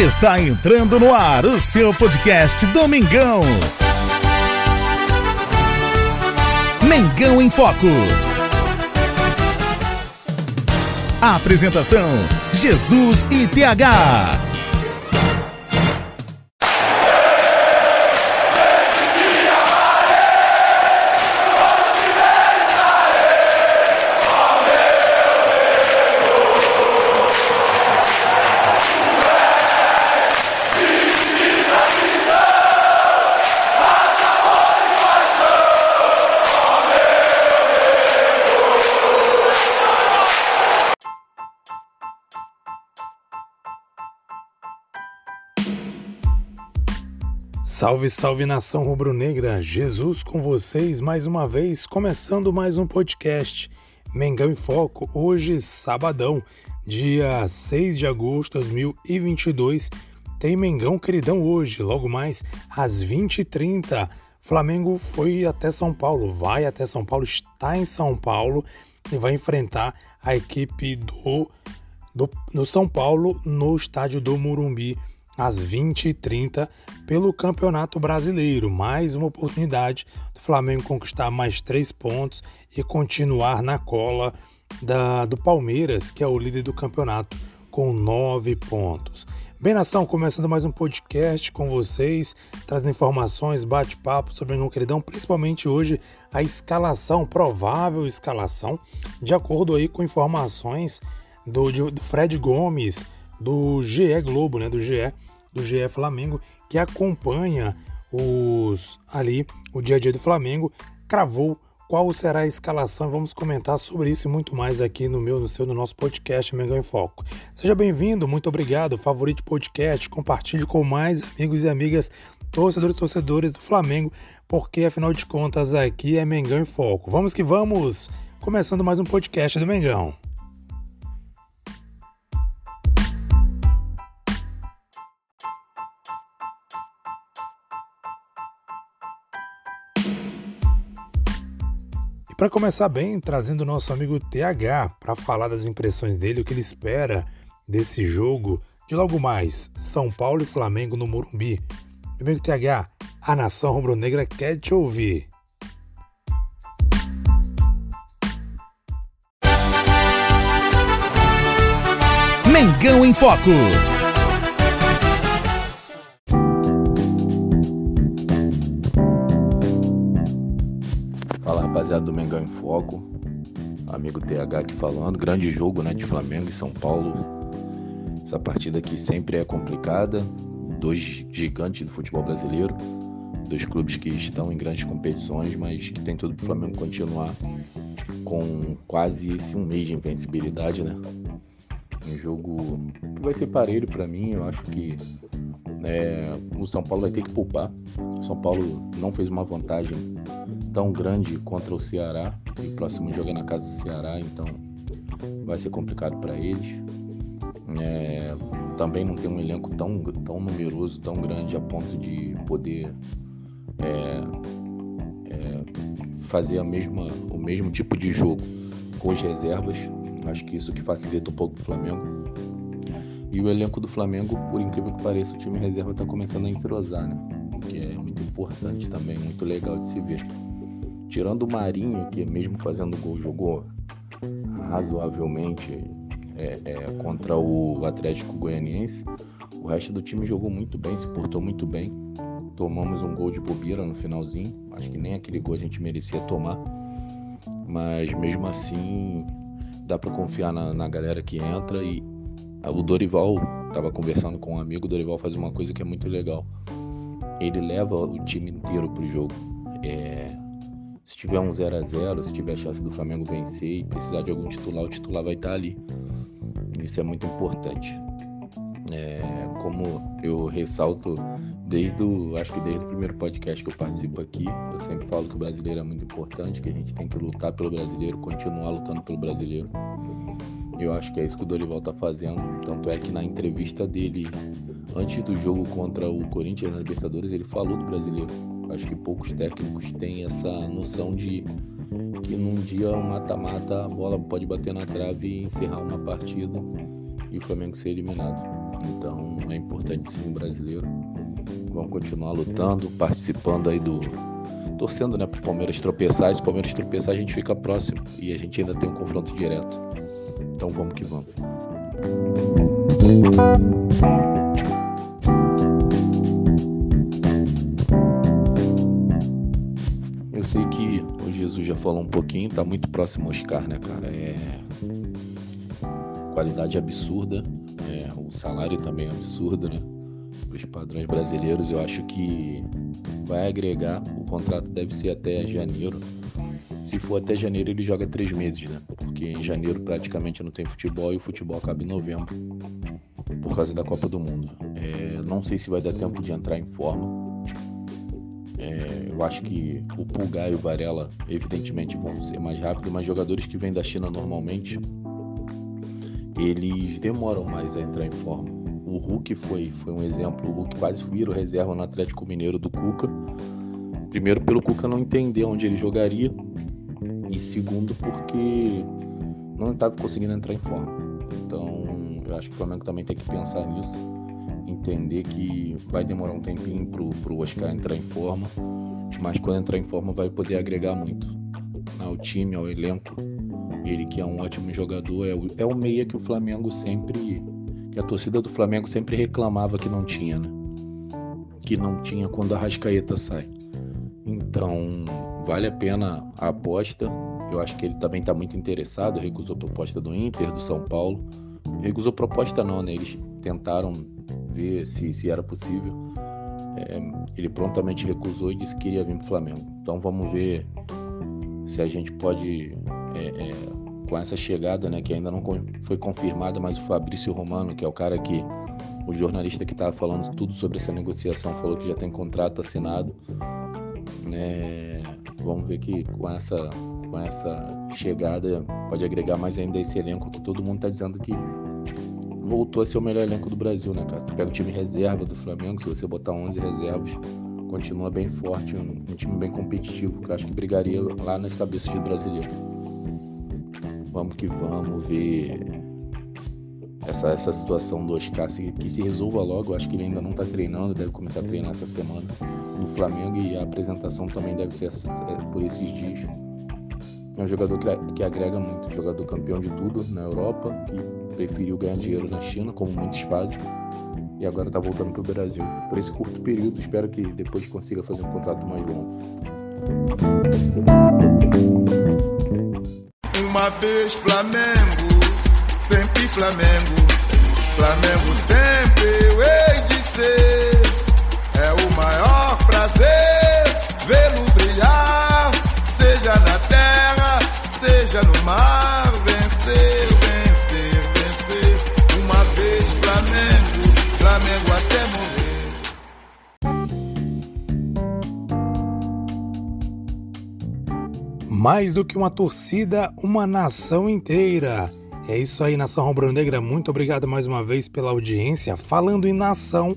Está entrando no ar o seu podcast Domingão. Mengão em Foco. Apresentação: Jesus e TH. Salve, salve nação rubro-negra! Jesus com vocês mais uma vez, começando mais um podcast Mengão em Foco. Hoje, sabadão, dia 6 de agosto de 2022. Tem Mengão queridão hoje, logo mais às 20h30. Flamengo foi até São Paulo, vai até São Paulo, está em São Paulo e vai enfrentar a equipe do, do, do São Paulo no estádio do Morumbi às 20h30 pelo Campeonato Brasileiro. Mais uma oportunidade do Flamengo conquistar mais três pontos e continuar na cola da, do Palmeiras, que é o líder do campeonato, com nove pontos. Bem, nação, começando mais um podcast com vocês, trazendo informações, bate-papo sobre o queridão, principalmente hoje a escalação, provável escalação, de acordo aí com informações do, do Fred Gomes, do GE Globo, né, do GE, do GE Flamengo, que acompanha os ali o dia a dia do Flamengo, cravou qual será a escalação. Vamos comentar sobre isso e muito mais aqui no meu, no seu, no nosso podcast Mengão em Foco. Seja bem-vindo, muito obrigado. Favorite podcast, compartilhe com mais amigos e amigas, torcedores e torcedores do Flamengo, porque afinal de contas aqui é Mengão em Foco. Vamos que vamos, começando mais um podcast do Mengão. Para começar bem, trazendo o nosso amigo TH para falar das impressões dele, o que ele espera desse jogo de logo mais São Paulo e Flamengo no Morumbi. Meu amigo TH, a nação rubro-negra quer te ouvir. Mengão em Foco. Foco. Amigo TH aqui falando. Grande jogo né, de Flamengo e São Paulo. Essa partida aqui sempre é complicada. Dois gigantes do futebol brasileiro. Dois clubes que estão em grandes competições, mas que tem tudo para o Flamengo continuar com quase esse um mês de invencibilidade, né? Um jogo que vai ser parelho para mim. Eu acho que é, o São Paulo vai ter que poupar. O São Paulo não fez uma vantagem tão grande contra o Ceará. E o próximo jogo é na casa do Ceará, então vai ser complicado para eles. É, também não tem um elenco tão, tão numeroso, tão grande a ponto de poder é, é, fazer a mesma, o mesmo tipo de jogo com as reservas. Acho que isso que facilita um pouco o Flamengo. E o elenco do Flamengo, por incrível que pareça, o time reserva está começando a entrosar, né? O que é muito importante também, muito legal de se ver. Tirando o Marinho, que mesmo fazendo gol jogou razoavelmente é, é, contra o Atlético Goianiense, o resto do time jogou muito bem, se portou muito bem. Tomamos um gol de bobeira no finalzinho, acho que nem aquele gol a gente merecia tomar, mas mesmo assim dá para confiar na, na galera que entra e o Dorival, estava conversando com um amigo, o Dorival faz uma coisa que é muito legal. Ele leva o time inteiro pro jogo. É, se tiver um 0 a 0 se tiver chance do Flamengo vencer e precisar de algum titular, o titular vai estar ali. Isso é muito importante. É, como eu ressalto desde o, acho que desde o primeiro podcast que eu participo aqui, eu sempre falo que o brasileiro é muito importante, que a gente tem que lutar pelo brasileiro, continuar lutando pelo brasileiro. Eu acho que é isso que o Dorival tá fazendo. Tanto é que na entrevista dele, antes do jogo contra o Corinthians na Libertadores, ele falou do brasileiro. Acho que poucos técnicos têm essa noção de que num dia mata-mata a bola pode bater na trave e encerrar uma partida e o Flamengo ser eliminado. Então é importante sim o brasileiro. Vamos continuar lutando, participando aí do. torcendo né, para o Palmeiras tropeçar. Se o Palmeiras tropeçar, a gente fica próximo e a gente ainda tem um confronto direto. Então vamos que vamos. Jesus já falou um pouquinho, tá muito próximo ao Oscar, né, cara? É qualidade absurda, é, o salário também é absurdo, né? Para os padrões brasileiros, eu acho que vai agregar. O contrato deve ser até janeiro. Se for até janeiro, ele joga três meses, né? Porque em janeiro praticamente não tem futebol e o futebol acaba em novembro por causa da Copa do Mundo. É, não sei se vai dar tempo de entrar em forma. É, eu acho que o Pulgar e o Varela, evidentemente, vão ser mais rápidos, mas jogadores que vêm da China normalmente, eles demoram mais a entrar em forma. O Hulk foi, foi um exemplo, o Hulk quase virou reserva no Atlético Mineiro do Cuca. Primeiro, pelo Cuca não entender onde ele jogaria, e segundo, porque não estava conseguindo entrar em forma. Então, eu acho que o Flamengo também tem que pensar nisso entender que vai demorar um tempinho pro, pro Oscar entrar em forma, mas quando entrar em forma vai poder agregar muito ao time, ao elenco. Ele que é um ótimo jogador, é o, é o meia que o Flamengo sempre. que a torcida do Flamengo sempre reclamava que não tinha, né? Que não tinha quando a Rascaeta sai. Então, vale a pena a aposta. Eu acho que ele também está muito interessado, recusou proposta do Inter, do São Paulo. Recusou proposta não, né? Eles tentaram ver se, se era possível. É, ele prontamente recusou e disse que iria vir para o Flamengo. Então vamos ver se a gente pode, é, é, com essa chegada, né, que ainda não foi confirmada, mas o Fabrício Romano, que é o cara que o jornalista que estava falando tudo sobre essa negociação, falou que já tem contrato assinado. Né, vamos ver que com essa, com essa chegada pode agregar mais ainda esse elenco que todo mundo está dizendo que voltou a ser o melhor elenco do Brasil, né, cara? Tu pega o time reserva do Flamengo, se você botar 11 reservas, continua bem forte, um, um time bem competitivo, que eu acho que brigaria lá nas cabeças do brasileiro. Vamos que vamos ver essa, essa situação do Oscar se, que se resolva logo. Eu acho que ele ainda não está treinando, deve começar a treinar essa semana no Flamengo e a apresentação também deve ser é, por esses dias. É um jogador que, agrega muito, jogador campeão de tudo na Europa, que preferiu ganhar dinheiro na China, como muitos fazem, e agora está voltando para o Brasil. Por esse curto período, espero que depois consiga fazer um contrato mais longo. Uma vez Flamengo, sempre Flamengo, Flamengo sempre eu hei de ser. É o maior prazer seja no mar, vencer. Flamengo até morrer. Mais do que uma torcida, uma nação inteira. É isso aí, nação rubro-negra. Muito obrigado mais uma vez pela audiência. Falando em nação,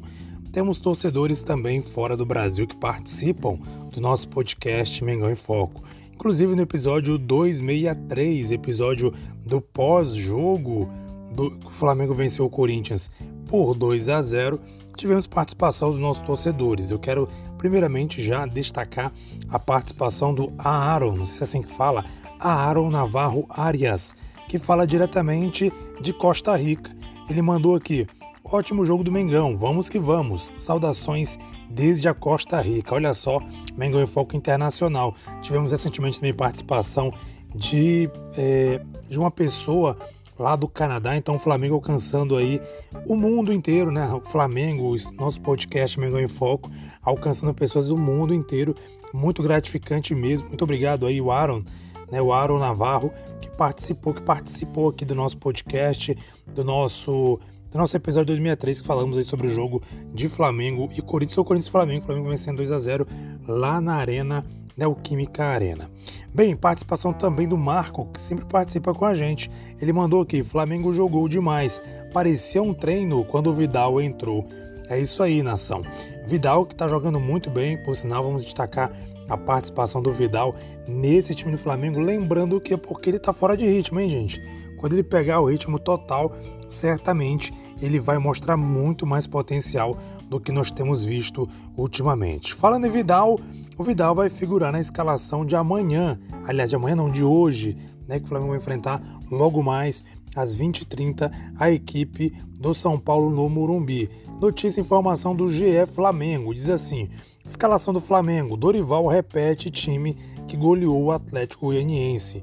temos torcedores também fora do Brasil que participam do nosso podcast Mengão em Foco. Inclusive no episódio 263, episódio do pós-jogo do Flamengo venceu o Corinthians por 2 a 0, tivemos participação dos nossos torcedores. Eu quero primeiramente já destacar a participação do Aaron, não sei se é assim que fala, Aaron Navarro Arias, que fala diretamente de Costa Rica. Ele mandou aqui: ótimo jogo do Mengão, vamos que vamos. Saudações desde a Costa Rica. Olha só, Mengão em Foco Internacional. Tivemos recentemente também participação de, é, de uma pessoa lá do Canadá. Então o Flamengo alcançando aí o mundo inteiro, né? O Flamengo, nosso podcast Mengão em Foco, alcançando pessoas do mundo inteiro. Muito gratificante mesmo. Muito obrigado aí, o Aaron, né? O Aaron Navarro, que participou, que participou aqui do nosso podcast, do nosso do nosso episódio 2003 que falamos aí sobre o jogo de Flamengo e Corinthians, ou Corinthians e Flamengo, Flamengo vencendo 2 a 0 lá na Arena Neoquímica Arena. Bem, participação também do Marco, que sempre participa com a gente. Ele mandou aqui: Flamengo jogou demais. Parecia um treino quando o Vidal entrou. É isso aí, nação. Vidal que está jogando muito bem, por sinal, vamos destacar a participação do Vidal nesse time do Flamengo. Lembrando que é porque ele está fora de ritmo, hein, gente? Quando ele pegar o ritmo total, certamente ele vai mostrar muito mais potencial do que nós temos visto ultimamente. Falando em Vidal, o Vidal vai figurar na escalação de amanhã, aliás, de amanhã não, de hoje, né, que o Flamengo vai enfrentar logo mais às 20h30 a equipe do São Paulo no Morumbi. Notícia e informação do GE Flamengo diz assim: escalação do Flamengo, Dorival repete time que goleou o Atlético Goianiense.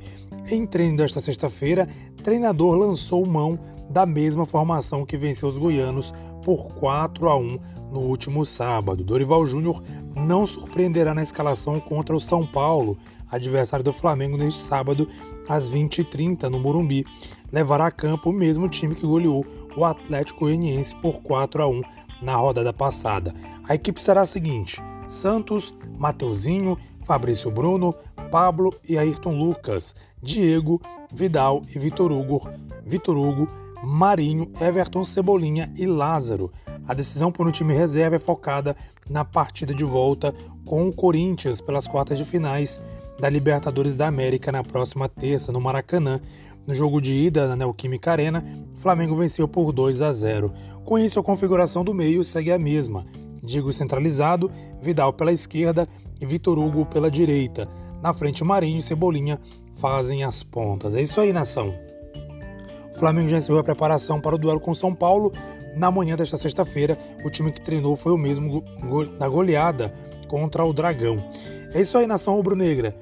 Em treino desta sexta-feira, treinador lançou mão da mesma formação que venceu os goianos por 4 a 1 no último sábado. Dorival Júnior não surpreenderá na escalação contra o São Paulo, adversário do Flamengo neste sábado às 20h30 no Morumbi. Levará a campo o mesmo time que goleou o Atlético Goianiense por 4 a 1 na rodada passada. A equipe será a seguinte: Santos, Mateuzinho, Fabrício Bruno, Pablo e Ayrton Lucas, Diego, Vidal e Vitor Hugo, Vitor Hugo, Marinho, Everton Cebolinha e Lázaro. A decisão por um time reserva é focada na partida de volta com o Corinthians pelas quartas de finais da Libertadores da América na próxima terça no Maracanã. No jogo de ida na Neoquímica Arena, Flamengo venceu por 2 a 0. Com isso, a configuração do meio segue a mesma. Diego centralizado, Vidal pela esquerda e Vitor Hugo pela direita. Na frente, Marinho e Cebolinha fazem as pontas. É isso aí, nação. Flamengo já encerrou a preparação para o duelo com São Paulo. Na manhã desta sexta-feira, o time que treinou foi o mesmo da goleada contra o Dragão. É isso aí, nação rubro-negra.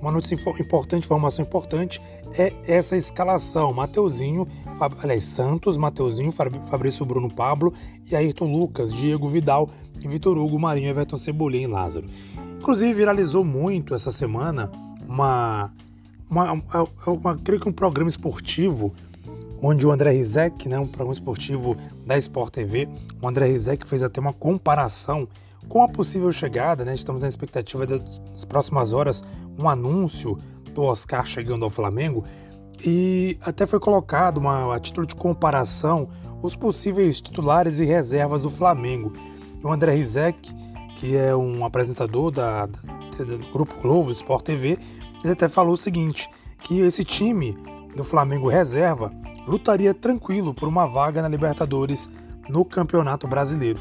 Uma notícia importante, informação importante, é essa escalação. Mateuzinho, Fab... aliás, Santos, Mateuzinho, Fabrício Bruno Pablo e Ayrton Lucas, Diego Vidal, Vitor Hugo, Marinho, Everton Cebolinha e Lázaro. Inclusive, viralizou muito essa semana uma, uma, uma, uma creio que um programa esportivo onde o André Rizek, né, um programa esportivo da Sport TV, o André Rizek fez até uma comparação com a possível chegada, né, estamos na expectativa das próximas horas, um anúncio do Oscar chegando ao Flamengo, e até foi colocado uma, a título de comparação os possíveis titulares e reservas do Flamengo. E o André Rizek, que é um apresentador da, da, do Grupo Globo, Sport TV, ele até falou o seguinte, que esse time do Flamengo reserva lutaria tranquilo por uma vaga na Libertadores no Campeonato Brasileiro.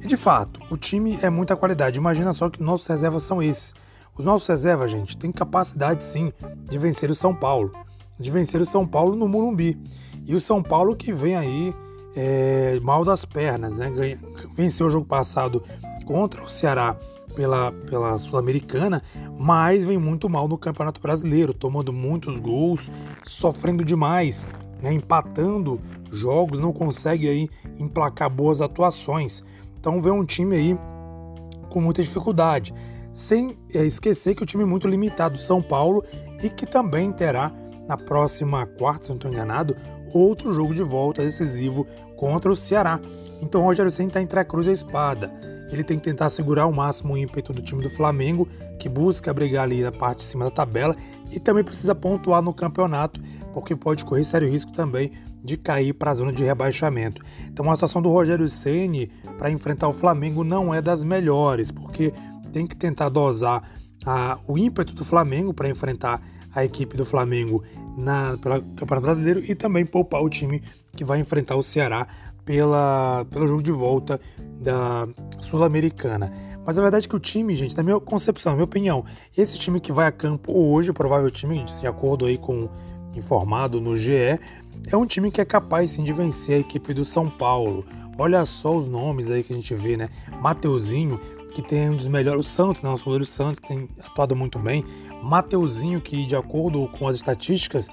E de fato, o time é muita qualidade. Imagina só que nossos reservas são esses. Os nossos reservas, gente, têm capacidade sim de vencer o São Paulo, de vencer o São Paulo no Morumbi. E o São Paulo que vem aí é, mal das pernas, né? Venceu o jogo passado contra o Ceará pela, pela Sul-Americana, mas vem muito mal no Campeonato Brasileiro, tomando muitos gols, sofrendo demais, né? empatando jogos, não consegue aí emplacar boas atuações. Então vê um time aí com muita dificuldade. Sem é, esquecer que o time é muito limitado, São Paulo, e que também terá na próxima quarta, se não estou enganado, outro jogo de volta decisivo contra o Ceará. Então Rogério Senna está entre a cruz e a espada. Ele tem que tentar segurar ao máximo o ímpeto do time do Flamengo, que busca brigar ali na parte de cima da tabela e também precisa pontuar no campeonato, porque pode correr sério risco também de cair para a zona de rebaixamento. Então a situação do Rogério Ceni para enfrentar o Flamengo não é das melhores, porque tem que tentar dosar a, o ímpeto do Flamengo para enfrentar a equipe do Flamengo na, pela Campeonato Brasileiro e também poupar o time que vai enfrentar o Ceará pela, pelo jogo de volta da Sul-Americana. Mas a verdade é que o time, gente, na minha concepção, na minha opinião, esse time que vai a campo hoje, o provável time, de acordo aí com informado no GE, é um time que é capaz sim de vencer a equipe do São Paulo. Olha só os nomes aí que a gente vê, né? Mateuzinho, que tem um dos melhores, o Santos, né? O goleiro Santos, tem atuado muito bem. Mateuzinho, que de acordo com as estatísticas,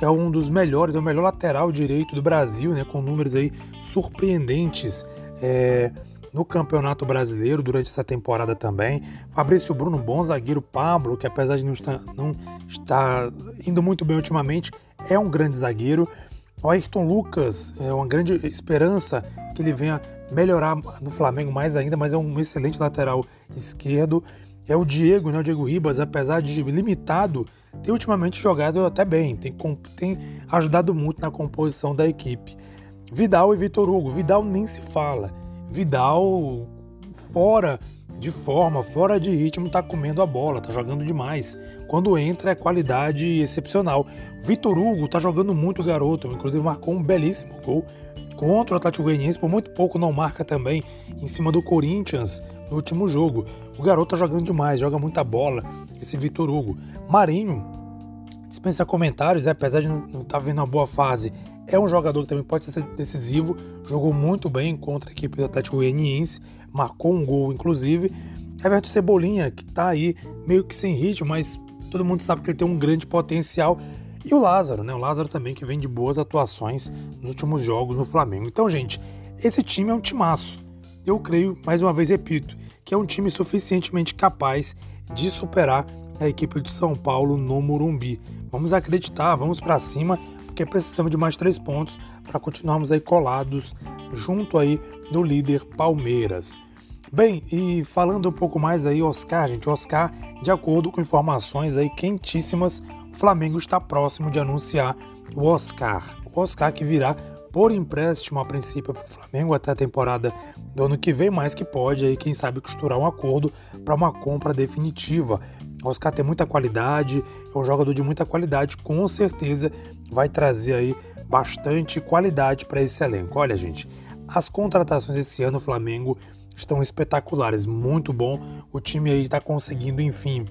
é um dos melhores, é o melhor lateral direito do Brasil, né? Com números aí surpreendentes. É, no Campeonato Brasileiro durante essa temporada também. Fabrício Bruno, bom zagueiro. Pablo, que apesar de não estar, não estar indo muito bem ultimamente, é um grande zagueiro. O Ayrton Lucas é uma grande esperança que ele venha melhorar no Flamengo mais ainda, mas é um excelente lateral esquerdo. É o Diego, né? O Diego Ribas, apesar de limitado, tem ultimamente jogado até bem, tem, tem ajudado muito na composição da equipe. Vidal e Vitor Hugo. Vidal nem se fala. Vidal fora de forma, fora de ritmo, tá comendo a bola, tá jogando demais. Quando entra é qualidade excepcional. Vitor Hugo tá jogando muito garoto, inclusive marcou um belíssimo gol contra o Atlético Goianiense, por muito pouco não marca também em cima do Corinthians no último jogo. O garoto tá jogando demais, joga muita bola, esse Vitor Hugo. Marinho, dispensa comentários, né? apesar de não estar tá vendo uma boa fase, é um jogador que também pode ser decisivo, jogou muito bem contra a equipe do Atlético Goianiense, marcou um gol inclusive. Everton Cebolinha, que está aí meio que sem ritmo, mas todo mundo sabe que ele tem um grande potencial. E o Lázaro, né? O Lázaro também que vem de boas atuações nos últimos jogos no Flamengo. Então, gente, esse time é um timaço. Eu creio, mais uma vez repito, que é um time suficientemente capaz de superar a equipe de São Paulo no Morumbi. Vamos acreditar, vamos para cima, porque precisamos de mais três pontos para continuarmos aí colados junto aí do líder Palmeiras. Bem, e falando um pouco mais aí, Oscar, gente, Oscar, de acordo com informações aí quentíssimas, o Flamengo está próximo de anunciar o Oscar. O Oscar que virá por empréstimo a princípio para o Flamengo até a temporada do ano que vem, mas que pode aí, quem sabe, costurar um acordo para uma compra definitiva. O Oscar tem muita qualidade, é um jogador de muita qualidade, com certeza vai trazer aí bastante qualidade para esse elenco. Olha, gente, as contratações esse ano o Flamengo estão espetaculares, muito bom. O time aí está conseguindo, enfim,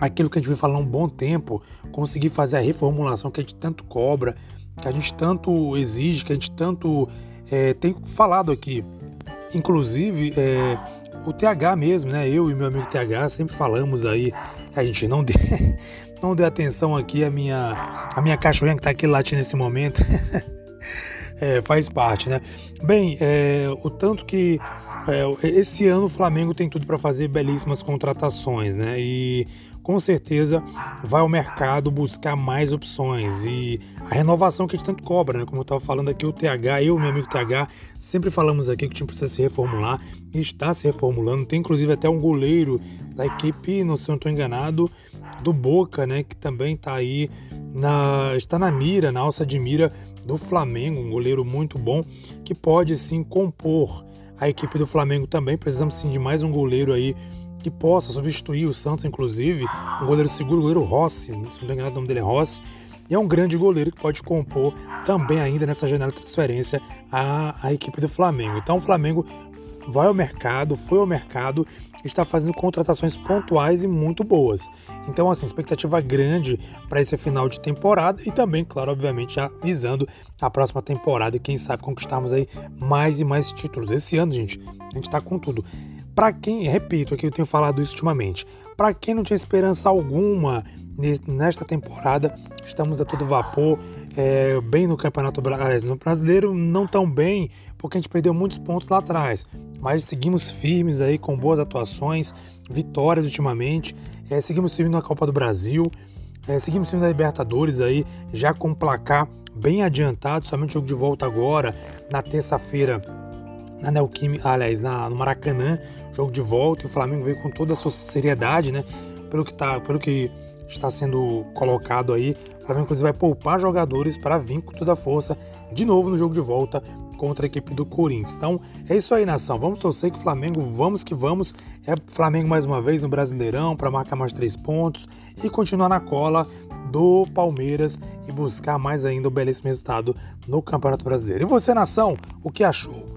aquilo que a gente vem falando há um bom tempo, conseguir fazer a reformulação que a gente tanto cobra, que a gente tanto exige, que a gente tanto é, tem falado aqui. Inclusive, é, o TH mesmo, né? Eu e meu amigo TH sempre falamos aí, a gente não dê, não dê atenção aqui à minha, à minha cachorrinha que está aqui latindo nesse momento. é, faz parte, né? Bem, é, o tanto que é, esse ano o Flamengo tem tudo para fazer belíssimas contratações, né? E com certeza vai ao mercado buscar mais opções e a renovação que a gente tanto cobra, né? Como eu estava falando aqui, o TH, eu e meu amigo TH, sempre falamos aqui que o time precisa se reformular e está se reformulando. Tem inclusive até um goleiro da equipe, não sei se eu estou enganado, do Boca, né? Que também está aí, na, está na mira, na alça de mira do Flamengo, um goleiro muito bom que pode sim compor a equipe do Flamengo também. Precisamos sim de mais um goleiro aí que possa substituir o Santos, inclusive. Um goleiro seguro, o goleiro Rossi, se não o nome dele é Rossi. E é um grande goleiro que pode compor também ainda nessa janela de transferência a, a equipe do Flamengo. Então o Flamengo vai ao mercado, foi ao mercado, está fazendo contratações pontuais e muito boas. Então, assim, expectativa grande para esse final de temporada e também, claro, obviamente, já visando a próxima temporada e quem sabe conquistarmos aí mais e mais títulos. Esse ano, gente, a gente está com tudo. Para quem, repito, aqui eu tenho falado isso ultimamente, para quem não tinha esperança alguma nesta temporada, estamos a todo vapor, é, bem no Campeonato Brasileiro, não tão bem, porque a gente perdeu muitos pontos lá atrás, mas seguimos firmes aí com boas atuações, vitórias ultimamente, é, seguimos firmes na Copa do Brasil, é, seguimos firmes na Libertadores aí, já com placar bem adiantado, somente jogo de volta agora, na terça-feira, na Neoquímica, aliás, na, no Maracanã, jogo de volta e o Flamengo veio com toda a sua seriedade, né? Pelo que, tá, pelo que está sendo colocado aí, o Flamengo inclusive vai poupar jogadores para vir com toda a força de novo no jogo de volta contra a equipe do Corinthians. Então é isso aí, nação. Vamos torcer que o Flamengo, vamos que vamos. É Flamengo mais uma vez no Brasileirão para marcar mais três pontos e continuar na cola do Palmeiras e buscar mais ainda o belíssimo resultado no Campeonato Brasileiro. E você, nação, o que achou?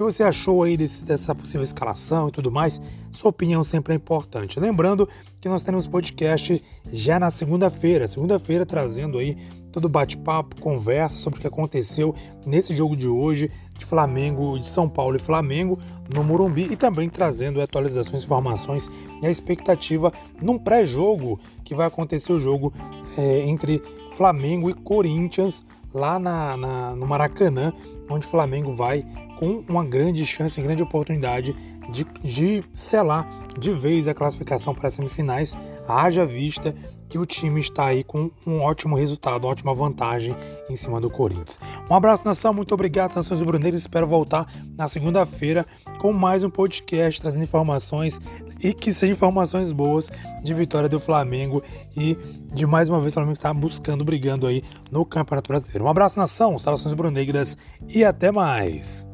Que você achou aí desse, dessa possível escalação e tudo mais? Sua opinião sempre é importante. Lembrando que nós teremos podcast já na segunda-feira, segunda-feira trazendo aí todo bate-papo, conversa sobre o que aconteceu nesse jogo de hoje de Flamengo, de São Paulo e Flamengo no Morumbi e também trazendo atualizações, informações e a expectativa num pré-jogo que vai acontecer o jogo é, entre Flamengo e Corinthians lá na, na, no Maracanã, onde o Flamengo vai com uma grande chance, grande oportunidade de, de selar de vez a classificação para as semifinais, haja vista que o time está aí com um ótimo resultado, uma ótima vantagem em cima do Corinthians. Um abraço, nação, muito obrigado, Nações Bruneiras. Espero voltar na segunda-feira com mais um podcast trazendo informações e que sejam informações boas de vitória do Flamengo e de mais uma vez o Flamengo está buscando, brigando aí no Campeonato Brasileiro. Um abraço, nação, saudações brunegras e até mais.